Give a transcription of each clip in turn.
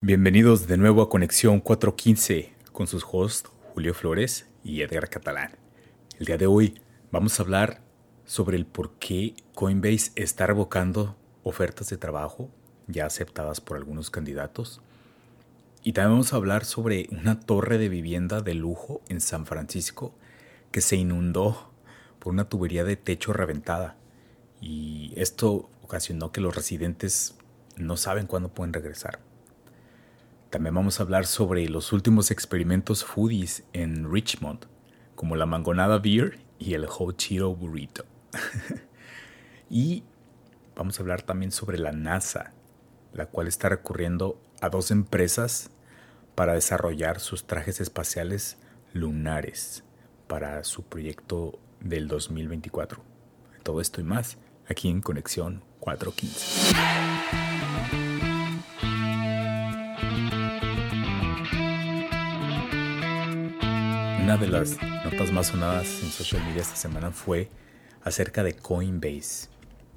Bienvenidos de nuevo a Conexión 415 con sus hosts Julio Flores y Edgar Catalán. El día de hoy vamos a hablar sobre el por qué Coinbase está revocando ofertas de trabajo ya aceptadas por algunos candidatos. Y también vamos a hablar sobre una torre de vivienda de lujo en San Francisco que se inundó por una tubería de techo reventada. Y esto ocasionó que los residentes no saben cuándo pueden regresar. También vamos a hablar sobre los últimos experimentos foodies en Richmond, como la mangonada beer y el hot Cheeto burrito. y vamos a hablar también sobre la NASA, la cual está recurriendo a dos empresas para desarrollar sus trajes espaciales lunares para su proyecto del 2024. Todo esto y más aquí en Conexión 415. Una de las notas más sonadas en social media esta semana fue acerca de Coinbase,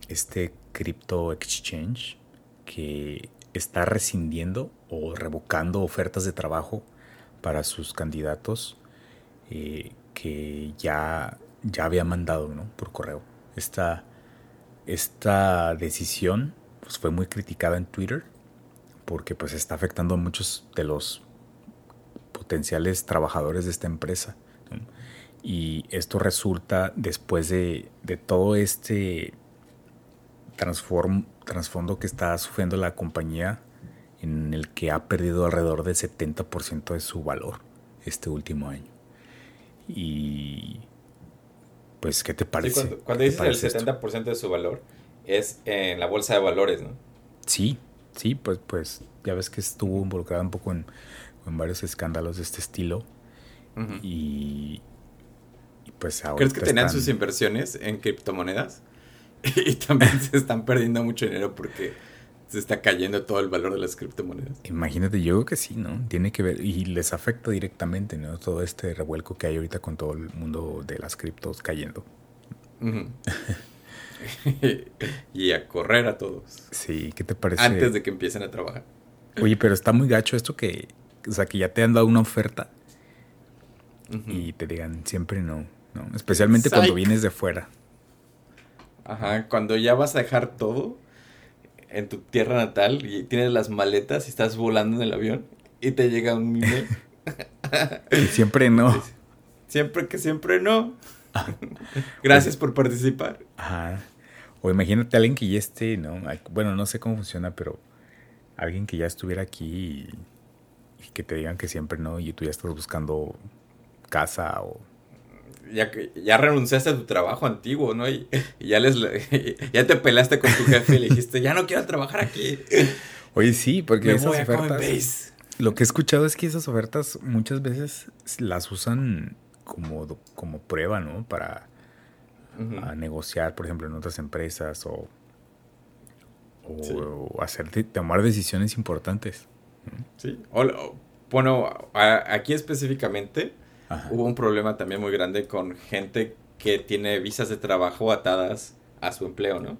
este crypto exchange que está rescindiendo o revocando ofertas de trabajo para sus candidatos eh, que ya, ya había mandado por correo. Esta, esta decisión pues, fue muy criticada en Twitter porque pues está afectando a muchos de los potenciales trabajadores de esta empresa. Y esto resulta después de, todo este trasfondo que está sufriendo la compañía en el que ha perdido alrededor del 70% de su valor este último año. Y pues, ¿qué te parece? cuando, dices el 70% de su valor, es en la bolsa de valores, ¿no? Sí, sí, pues, pues ya ves que estuvo involucrado un poco en en varios escándalos de este estilo. y, pues ahora. ¿Crees que tenían sus inversiones en criptomonedas? y también se están perdiendo mucho dinero porque se está cayendo todo el valor de las criptomonedas. Imagínate, yo creo que sí, ¿no? Tiene que ver, y les afecta directamente, ¿no? Todo este revuelco que hay ahorita con todo el mundo de las criptos cayendo. y a correr a todos. Sí, ¿qué te parece? Antes de que empiecen a trabajar. Oye, pero está muy gacho esto que o sea, que ya te han dado una oferta y te digan siempre no, ¿no? Especialmente cuando vienes de fuera. Ajá, cuando ya vas a dejar todo en tu tierra natal y tienes las maletas y estás volando en el avión y te llega un email. siempre no. Siempre que siempre no. Gracias por participar. Ajá. O imagínate a alguien que ya esté, ¿no? Bueno, no sé cómo funciona, pero alguien que ya estuviera aquí y y que te digan que siempre no y tú ya estás buscando casa o ya, ya renunciaste a tu trabajo antiguo, ¿no? Y, ya les ya te pelaste con tu jefe y le dijiste, ya no quiero trabajar aquí. Oye, sí, porque esas ofertas. Lo que he escuchado es que esas ofertas muchas veces las usan como, como prueba, ¿no? Para negociar, por ejemplo, en otras empresas o, o hacer tomar decisiones importantes. Sí. bueno, aquí específicamente hubo un problema también muy grande con gente que tiene visas de trabajo atadas a su empleo, ¿no?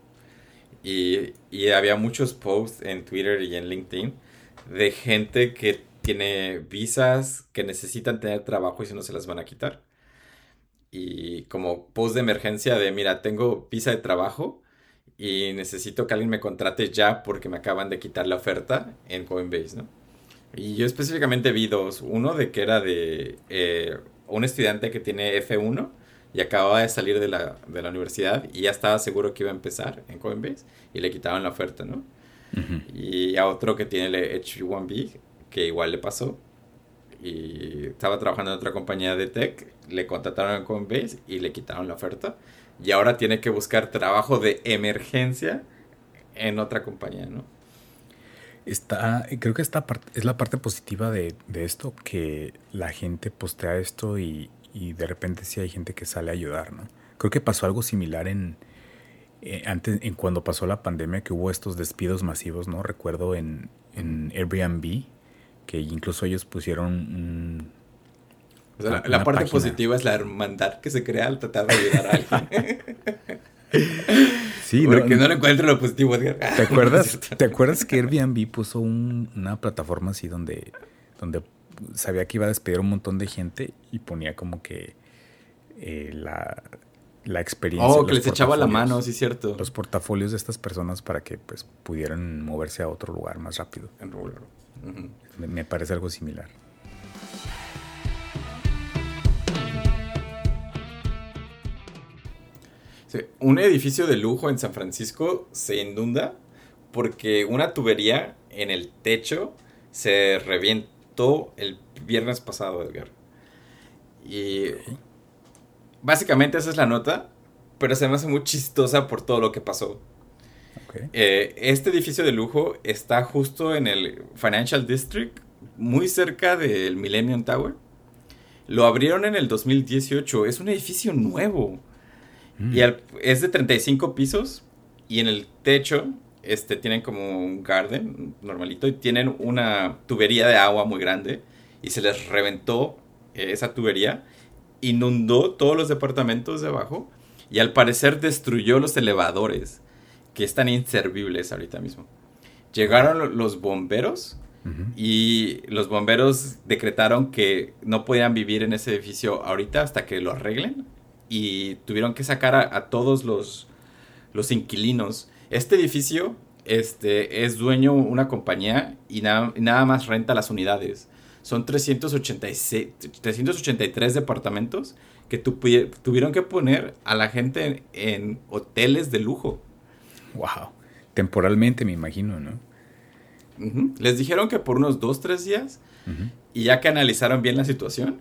Y, había muchos posts en Twitter y en LinkedIn de gente que tiene visas que necesitan tener trabajo y si no se las van a quitar. Y como post de emergencia de, mira, tengo visa de trabajo y necesito que alguien me contrate ya porque me acaban de quitar la oferta en Coinbase, ¿no? Y yo específicamente vi dos. Uno de que era de eh, un estudiante que tiene F1 y acababa de salir de la, de la, universidad y ya estaba seguro que iba a empezar en Coinbase y le quitaban la oferta, ¿no? Y a otro que tiene el H1B, que igual le pasó. Y estaba trabajando en otra compañía de tech, le contrataron en Coinbase y le quitaron la oferta. Y ahora tiene que buscar trabajo de emergencia en otra compañía, ¿no? Está, creo que esta es la parte positiva de, esto, que la gente postea esto y, de repente sí hay gente que sale a ayudar, ¿no? Creo que pasó algo similar en, eh, antes, en cuando pasó la pandemia, que hubo estos despidos masivos, ¿no? Recuerdo en, en Airbnb, que incluso ellos pusieron la, parte positiva es la hermandad que se crea al tratar de ayudar a alguien. Sí, Porque no, le encuentro lo positivo, ¿Te acuerdas, ¿te acuerdas que Airbnb puso una plataforma así donde, donde sabía que iba a despedir un montón de gente y ponía como que eh, la, experiencia. Oh, que les echaba la mano, sí, cierto. Los portafolios de estas personas para que pues pudieran moverse a otro lugar más rápido. me parece algo similar. Un edificio de lujo en San Francisco se inunda porque una tubería en el techo se revientó el viernes pasado, Edgar. Y básicamente esa es la nota, pero se me hace muy chistosa por todo lo que pasó. Eh, este edificio de lujo está justo en el Financial District, muy cerca del Millennium Tower. Lo abrieron en el 2018, es un edificio nuevo. Y mm. es de 35 pisos y en el techo este, tienen como un garden normalito y tienen una tubería de agua muy grande y se les reventó eh, esa tubería, inundó todos los departamentos de abajo y al parecer destruyó los elevadores que están inservibles ahorita mismo. Llegaron los bomberos y los bomberos decretaron que no podían vivir en ese edificio ahorita hasta que lo arreglen y tuvieron que sacar a, todos los, los inquilinos. Este edificio este, es dueño una compañía y nada más renta las unidades. Son 386, 383 departamentos que tuvieron que poner a la gente en, hoteles de lujo. Wow. Temporalmente me imagino, ¿no? Les dijeron que por unos 2, 3 días y ya que analizaron bien la situación,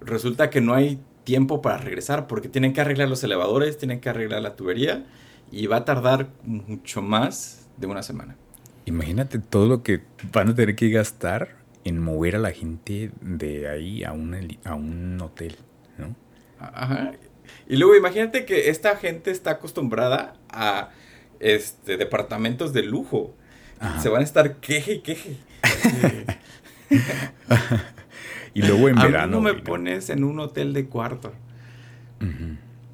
resulta que no hay tiempo para regresar porque tienen que arreglar los elevadores, tienen que arreglar la tubería y va a tardar mucho más de una semana. Imagínate todo lo que van a tener que gastar en mover a la gente de ahí a un, a un hotel, ¿no? Ajá. Y luego imagínate que esta gente está acostumbrada a este departamentos de lujo. Se van a estar queje y queje. Y luego en verano. no me pones en un hotel de cuarto.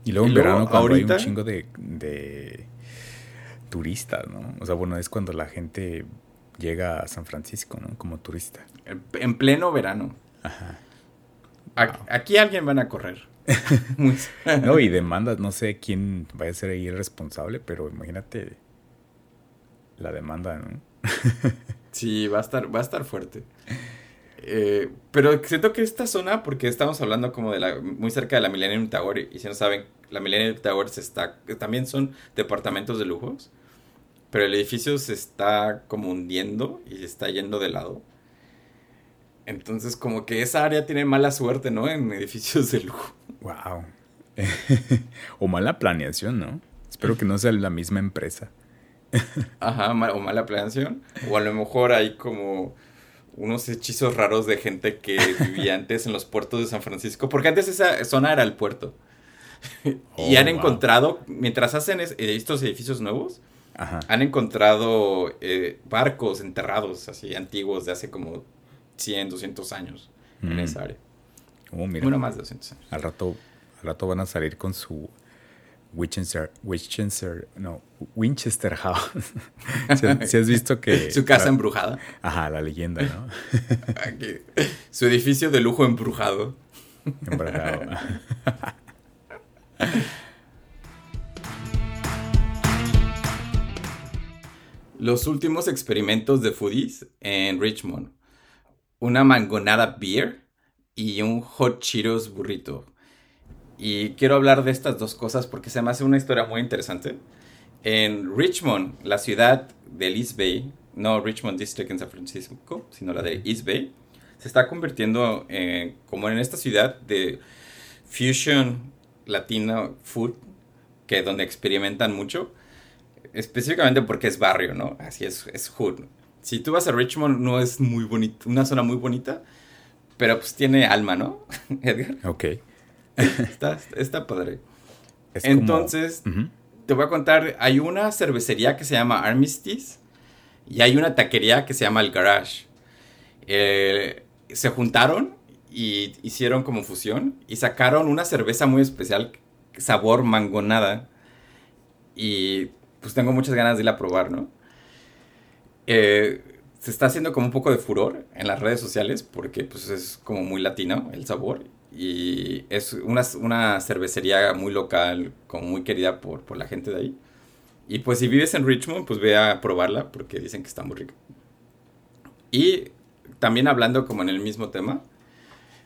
Y luego en verano cuando hay un chingo de, turistas, ¿no? O sea, bueno, es cuando la gente llega a San Francisco, ¿no? Como turista. En, pleno verano. Ajá. Aquí alguien van a correr. no, y demandas, no sé quién vaya a ser ahí el responsable, pero imagínate la demanda, ¿no? sí, va a estar, va a estar fuerte. Eh, pero siento que esta zona, porque estamos hablando como de la, muy cerca de la Millennium Tower, y si no saben, la Millennium Tower se está, también son departamentos de lujos, pero el edificio se está como hundiendo y se está yendo de lado. Entonces como que esa área tiene mala suerte, ¿no? En edificios de lujo. Wow. o mala planeación, ¿no? Espero que no sea la misma empresa. Ajá, o mala planeación. O a lo mejor hay como unos hechizos raros de gente que vivía antes en los puertos de San Francisco, porque antes esa zona era el puerto. y han oh, encontrado, mientras hacen estos edificios nuevos, han encontrado eh, barcos enterrados así antiguos de hace como 100, 200 años en mm. esa área. Oh, Uno más de 200 años. Al rato, al rato van a salir con su Winchester, Winchester, no, Winchester House. si, has visto que... Su casa embrujada. Ajá, la leyenda, ¿no? Su edificio de lujo embrujado. Embrujado. Los últimos experimentos de foodies en Richmond. Una mangonada beer y un hot Cheetos burrito. Y quiero hablar de estas dos cosas porque se me hace una historia muy interesante. En Richmond, la ciudad del East Bay, no Richmond District en San Francisco, sino la de East Bay, se está convirtiendo en, como en esta ciudad de fusion latino food, que donde experimentan mucho, específicamente porque es barrio, ¿no? Así es, es hood. Si tú vas a Richmond, no es muy bonito, una zona muy bonita, pero pues tiene alma, ¿no, Edgar? Ok. Está, padre. Entonces, te voy a contar, hay una cervecería que se llama Armistice y hay una taquería que se llama El Garage. Eh, se juntaron y hicieron como fusión y sacaron una cerveza muy especial, sabor mangonada. y pues tengo muchas ganas de ir a probar, ¿no? Eh, se está haciendo como un poco de furor en las redes sociales porque pues es como muy latino el sabor y es una, una cervecería muy local, como muy querida por, por la gente de ahí. Y pues si vives en Richmond, pues ve a probarla porque dicen que está muy rica. Y también hablando como en el mismo tema,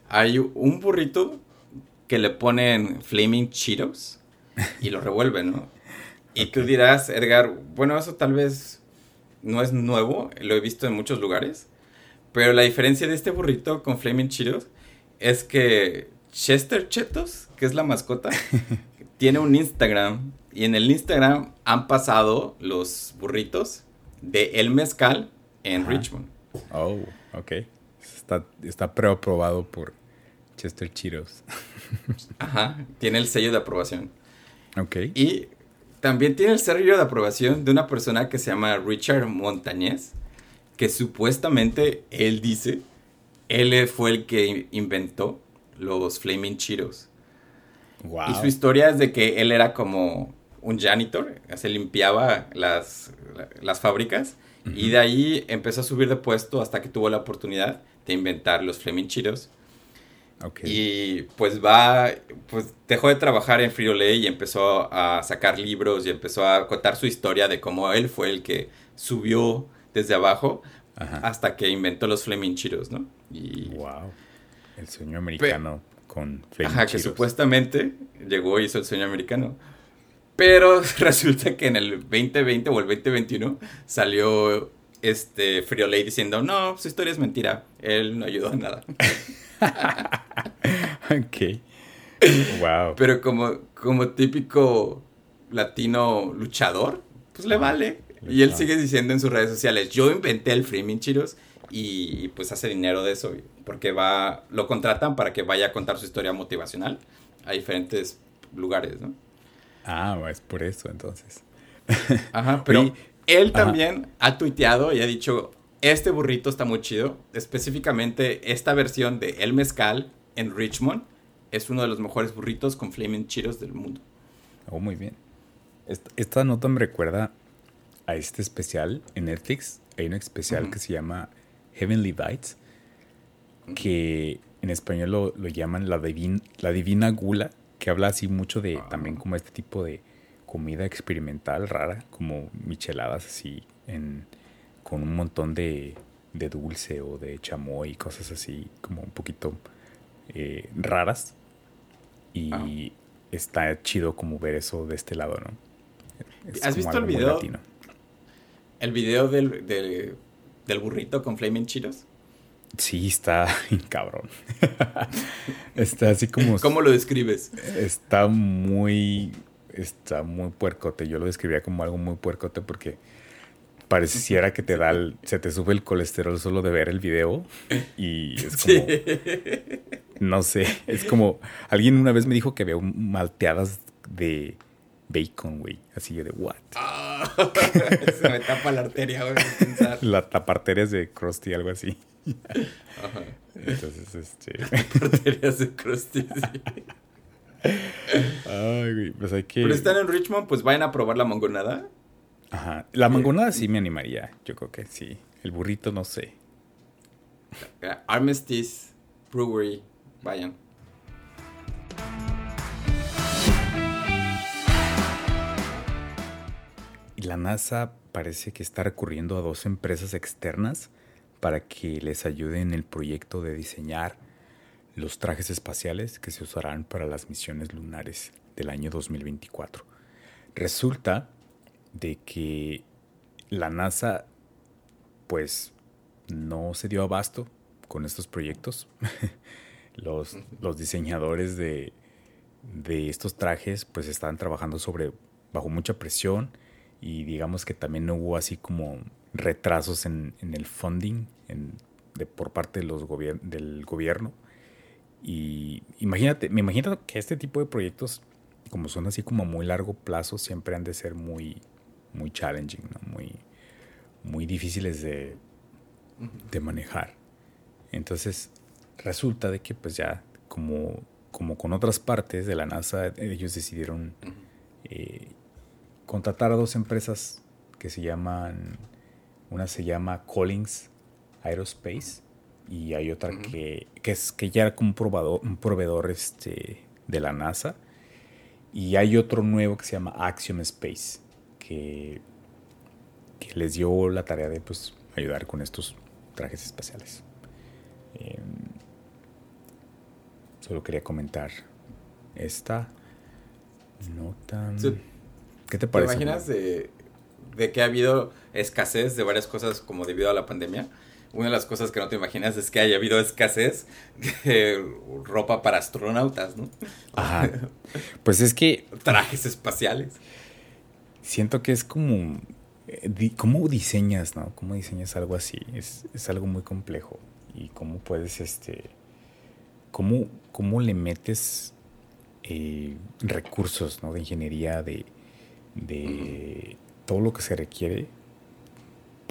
hay un burrito que le ponen Flaming Cheetos y lo revuelven, ¿no? Y tú dirás, Edgar, bueno, eso tal vez no es nuevo, lo he visto en muchos lugares, pero la diferencia de este burrito con Flaming Cheetos es que Chester Chetos, que es la mascota, tiene un Instagram y en el Instagram han pasado los burritos de El Mezcal en Richmond. Oh, ok. Está, está preaprobado por Chester Cheetos. Ajá, tiene el sello de aprobación. Ok. Y también tiene el sello de aprobación de una persona que se llama Richard Montañez, que supuestamente él dice, él fue el que inventó los Flaming Cheetos. Wow. Y su historia es de que él era como un janitor, se limpiaba las, las fábricas y de ahí empezó a subir de puesto hasta que tuvo la oportunidad de inventar los Flaming Cheetos. Y pues va, pues dejó de trabajar en Frito Lay y empezó a sacar libros y empezó a contar su historia de cómo él fue el que subió desde abajo hasta que inventó los Flaming Cheetos, ¿no? Y, wow. El sueño americano con Flaming Ajá, que supuestamente llegó y hizo el sueño americano. Pero resulta que en el 2020 o el 2021 salió este Friolay diciendo, no, su historia es mentira. Él no ayudó en nada. ok. Wow. Pero como, como típico latino luchador, pues le vale. Y él sigue diciendo en sus redes sociales, yo inventé el Framing Chiros y, pues hace dinero de eso. Porque va, lo contratan para que vaya a contar su historia motivacional a diferentes lugares, ¿no? Ah, es por eso entonces. Ajá, pero él también ha tuiteado y ha dicho, este burrito está muy chido. Específicamente esta versión de El Mezcal en Richmond es uno de los mejores burritos con flaming chiros del mundo. Oh, muy bien. Esta, nota me recuerda a este especial en Netflix. Hay un especial que se llama Heavenly Bites, que en español lo, llaman la, la Divina Gula que habla así mucho de también como este tipo de comida experimental rara, como micheladas así, en, con un montón de, de dulce o de chamoy y cosas así, como un poquito eh, raras. Y ah. está chido como ver eso de este lado, ¿no? ¿Has visto el video? El video del, del, burrito con Flaming Cheetos. Sí, está cabrón. está así como. ¿Cómo lo describes? Está muy. Está muy puercote. Yo lo describía como algo muy puercote porque pareciera que te da se te sube el colesterol solo de ver el video y es como no sé es como alguien una vez me dijo que había malteadas de bacon güey así de what ah, se me tapa la arteria güey la taparteria de Krusty algo así entonces, este. Porterías de Krusty, Ay, güey, pues hay que. Pero están en Richmond, pues vayan a probar la mangonada. Ajá. La mangonada sí me animaría. Yo creo que sí. El burrito, no sé. Armistice Brewery. Vayan. La NASA parece que está recurriendo a dos empresas externas para que les ayude en el proyecto de diseñar los trajes espaciales que se usarán para las misiones lunares del año 2024. Resulta de que la NASA pues no se dio abasto con estos proyectos. los, los, diseñadores de, de, estos trajes pues estaban trabajando sobre bajo mucha presión y digamos que también no hubo así como retrasos en, el funding de, por parte de los del gobierno. Y imagínate, me imagino que este tipo de proyectos, como son así como a muy largo plazo, siempre han de ser muy, muy challenging, muy, muy difíciles de, de manejar. Entonces, resulta de que pues ya, como, como con otras partes de la NASA, ellos decidieron eh, contratar a dos empresas que se llaman, una se llama Collins Aerospace y hay otra que, es que ya era como un proveedor, un proveedor este, de la NASA y hay otro nuevo que se llama Axiom Space que, que les dio la tarea de pues, ayudar con estos trajes espaciales. Em, solo quería comentar esta nota. ¿Qué te parece? ¿Te imaginas de, de, que ha habido escasez de varias cosas como debido a la pandemia? Una de las cosas que no te imaginas es que haya habido escasez de ropa para astronautas, ¿no? Ajá. Pues es que... Trajes espaciales. Siento que es como... Eh, ¿Cómo diseñas, no? ¿Cómo diseñas algo así? Es, es algo muy complejo. Y cómo puedes, este... ¿Cómo, cómo le metes eh, recursos, ¿no? De ingeniería, de de todo lo que se requiere.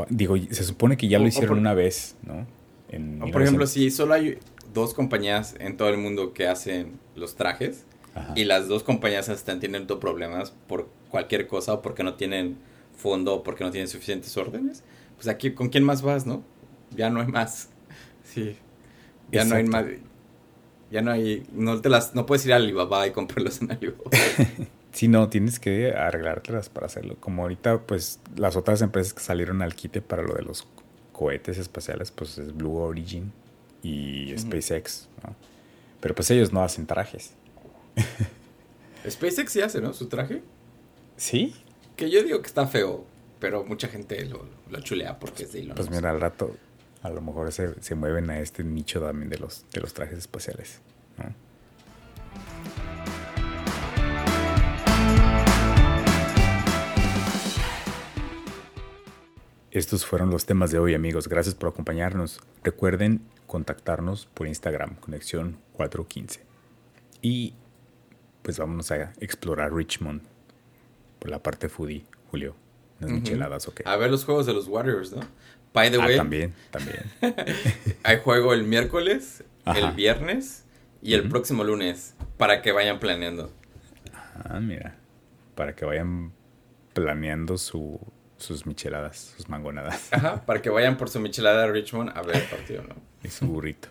Digo, se supone que ya lo hicieron una vez, ¿no? por ejemplo, si solo hay dos compañías en todo el mundo que hacen los trajes y las dos compañías están teniendo problemas por cualquier cosa o porque no tienen fondo o porque no tienen suficientes órdenes, pues aquí, ¿con quién más vas, no? Ya no hay más. Sí. Ya no hay más. Ya no hay. No, te las, no puedes ir a Alibaba y comprarlos en Alibaba. Si no, tienes que arreglártelas para hacerlo. Como ahorita, pues las otras empresas que salieron al quite para lo de los cohetes espaciales, pues es Blue Origin y SpaceX, ¿no? Pero pues ellos no hacen trajes. SpaceX sí hace, ¿no? Su traje. Sí. Que yo digo que está feo, pero mucha gente lo, chulea porque es de Elon Pues mira, al rato a lo mejor se, se, mueven a este nicho también de los, de los trajes espaciales, ¿no? Estos fueron los temas de hoy, amigos. Gracias por acompañarnos. Recuerden contactarnos por Instagram, conexión 415. Y pues vámonos a explorar Richmond por la parte foodie, Julio. Unas micheladas, ok. A ver los juegos de los Warriors, ¿no? By the ah, way. También, también. hay juego el miércoles, el viernes y el próximo lunes para que vayan planeando. Ah, mira. Para que vayan planeando su, sus micheladas, sus mangonadas. Ajá, para que vayan por su michelada a Richmond a ver el partido, ¿no? Y su burrito.